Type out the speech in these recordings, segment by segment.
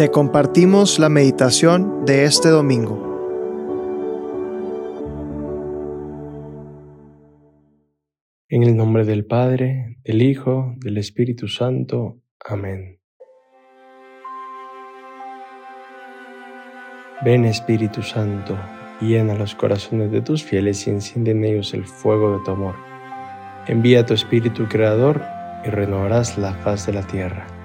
Te compartimos la meditación de este domingo. En el nombre del Padre, del Hijo, del Espíritu Santo. Amén. Ven Espíritu Santo, llena los corazones de tus fieles y enciende en ellos el fuego de tu amor. Envía tu Espíritu Creador y renovarás la faz de la tierra.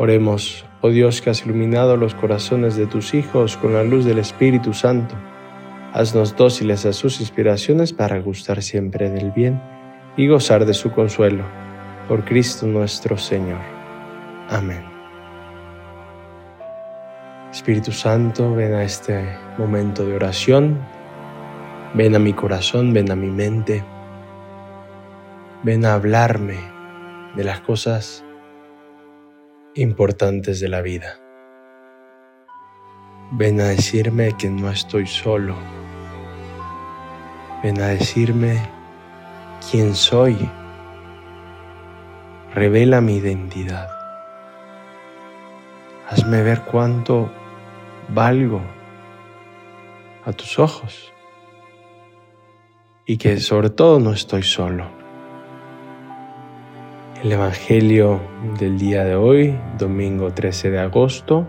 Oremos, oh Dios que has iluminado los corazones de tus hijos con la luz del Espíritu Santo. Haznos dóciles a sus inspiraciones para gustar siempre del bien y gozar de su consuelo. Por Cristo nuestro Señor. Amén. Espíritu Santo, ven a este momento de oración. Ven a mi corazón, ven a mi mente. Ven a hablarme de las cosas importantes de la vida. Ven a decirme que no estoy solo. Ven a decirme quién soy. Revela mi identidad. Hazme ver cuánto valgo a tus ojos y que sobre todo no estoy solo. El Evangelio del día de hoy, domingo 13 de agosto,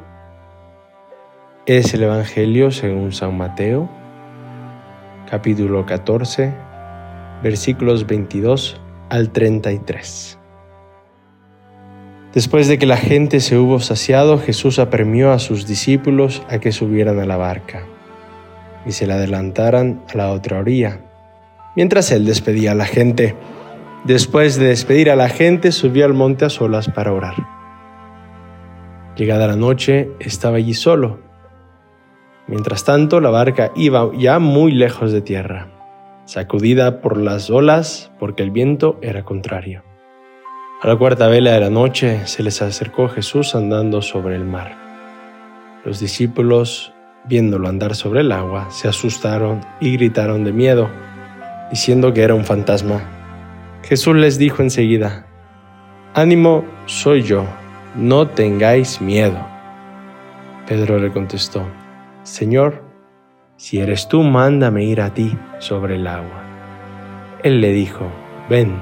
es el Evangelio según San Mateo, capítulo 14, versículos 22 al 33. Después de que la gente se hubo saciado, Jesús apremió a sus discípulos a que subieran a la barca y se la adelantaran a la otra orilla, mientras él despedía a la gente. Después de despedir a la gente, subió al monte a solas para orar. Llegada la noche, estaba allí solo. Mientras tanto, la barca iba ya muy lejos de tierra, sacudida por las olas porque el viento era contrario. A la cuarta vela de la noche se les acercó Jesús andando sobre el mar. Los discípulos, viéndolo andar sobre el agua, se asustaron y gritaron de miedo, diciendo que era un fantasma. Jesús les dijo enseguida, Ánimo, soy yo, no tengáis miedo. Pedro le contestó, Señor, si eres tú, mándame ir a ti sobre el agua. Él le dijo, Ven.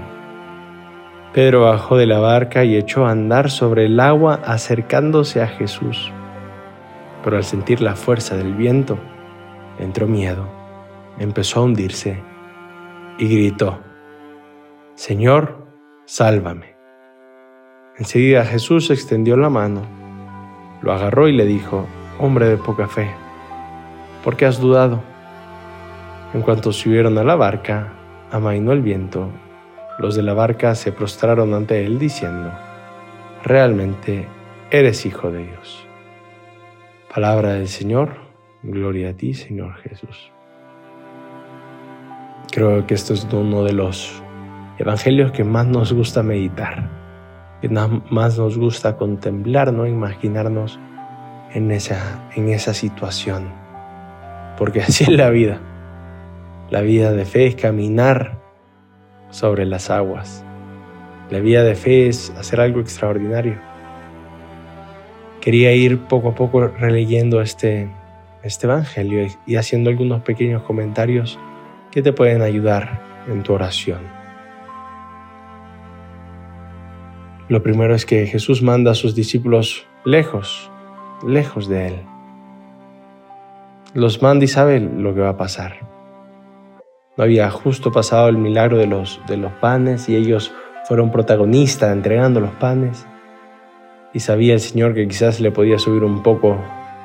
Pedro bajó de la barca y echó a andar sobre el agua acercándose a Jesús. Pero al sentir la fuerza del viento, entró miedo, empezó a hundirse y gritó, Señor, sálvame. Enseguida Jesús extendió la mano, lo agarró y le dijo, Hombre de poca fe, ¿por qué has dudado? En cuanto subieron a la barca, amainó el viento los de la barca se prostraron ante él diciendo, realmente eres hijo de Dios. Palabra del Señor, gloria a ti Señor Jesús. Creo que esto es uno de los evangelios que más nos gusta meditar, que más nos gusta contemplar, ¿no? imaginarnos en esa, en esa situación, porque así es la vida. La vida de fe es caminar sobre las aguas. La vida de fe es hacer algo extraordinario. Quería ir poco a poco releyendo este, este Evangelio y haciendo algunos pequeños comentarios que te pueden ayudar en tu oración. Lo primero es que Jesús manda a sus discípulos lejos, lejos de Él. Los manda y sabe lo que va a pasar. No había justo pasado el milagro de los, de los panes y ellos fueron protagonistas entregando los panes. Y sabía el Señor que quizás le podía subir un poco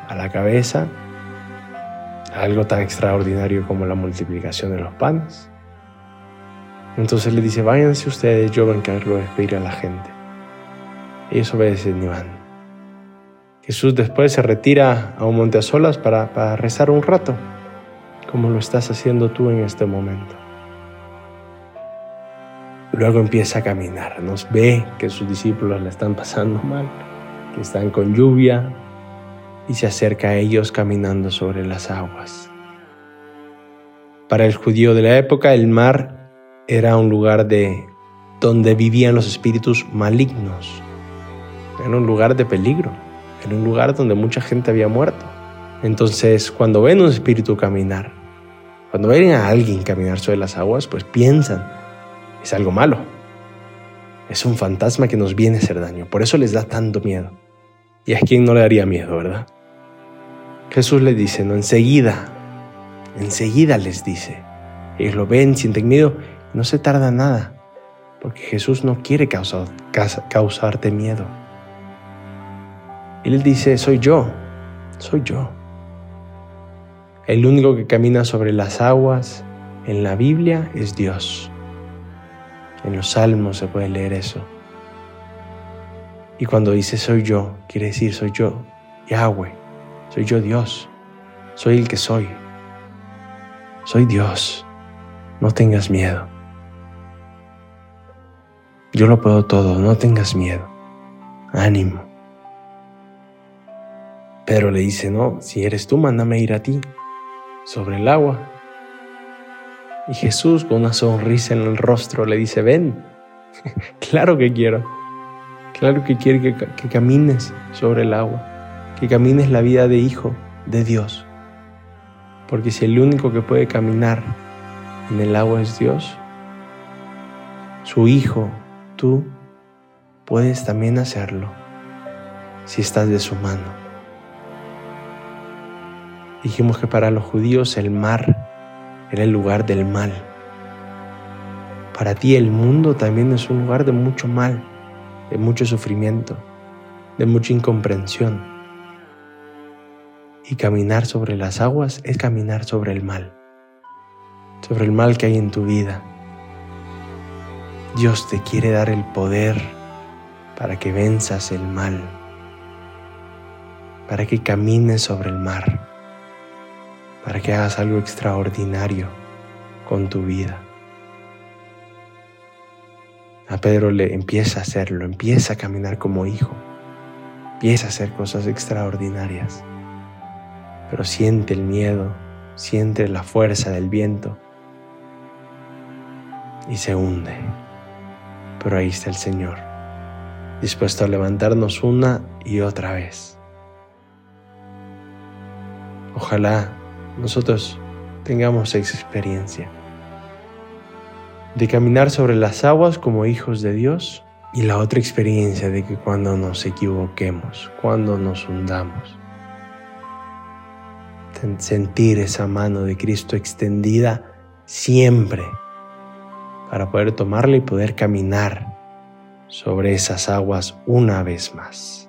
a la cabeza algo tan extraordinario como la multiplicación de los panes. Entonces le dice, váyanse ustedes, yo me encargo de despedir a la gente. Ellos obedecen y van. Jesús después se retira a un monte a solas para, para rezar un rato como lo estás haciendo tú en este momento. Luego empieza a caminar, nos ve que sus discípulos la están pasando mal, que están con lluvia y se acerca a ellos caminando sobre las aguas. Para el judío de la época el mar era un lugar de donde vivían los espíritus malignos. Era un lugar de peligro, en un lugar donde mucha gente había muerto. Entonces, cuando ven un espíritu caminar, cuando ven a alguien caminar sobre las aguas, pues piensan, es algo malo. Es un fantasma que nos viene a hacer daño. Por eso les da tanto miedo. Y a quien no le daría miedo, ¿verdad? Jesús les dice, no, enseguida, enseguida les dice. Ellos lo ven, sienten miedo, no se tarda nada, porque Jesús no quiere causar, causarte miedo. Él dice, soy yo, soy yo. El único que camina sobre las aguas en la Biblia es Dios. En los salmos se puede leer eso. Y cuando dice soy yo, quiere decir soy yo, Yahweh, soy yo Dios, soy el que soy, soy Dios, no tengas miedo. Yo lo puedo todo, no tengas miedo, ánimo. Le dice, no, si eres tú, mándame ir a ti, sobre el agua. Y Jesús, con una sonrisa en el rostro, le dice, ven, claro que quiero, claro que quiero que camines sobre el agua, que camines la vida de hijo de Dios. Porque si el único que puede caminar en el agua es Dios, su hijo, tú, puedes también hacerlo si estás de su mano. Dijimos que para los judíos el mar era el lugar del mal. Para ti el mundo también es un lugar de mucho mal, de mucho sufrimiento, de mucha incomprensión. Y caminar sobre las aguas es caminar sobre el mal, sobre el mal que hay en tu vida. Dios te quiere dar el poder para que venzas el mal, para que camines sobre el mar para que hagas algo extraordinario con tu vida. A Pedro le empieza a hacerlo, empieza a caminar como hijo, empieza a hacer cosas extraordinarias, pero siente el miedo, siente la fuerza del viento y se hunde. Pero ahí está el Señor, dispuesto a levantarnos una y otra vez. Ojalá nosotros tengamos esa experiencia de caminar sobre las aguas como hijos de Dios y la otra experiencia de que cuando nos equivoquemos, cuando nos hundamos, sentir esa mano de Cristo extendida siempre para poder tomarla y poder caminar sobre esas aguas una vez más.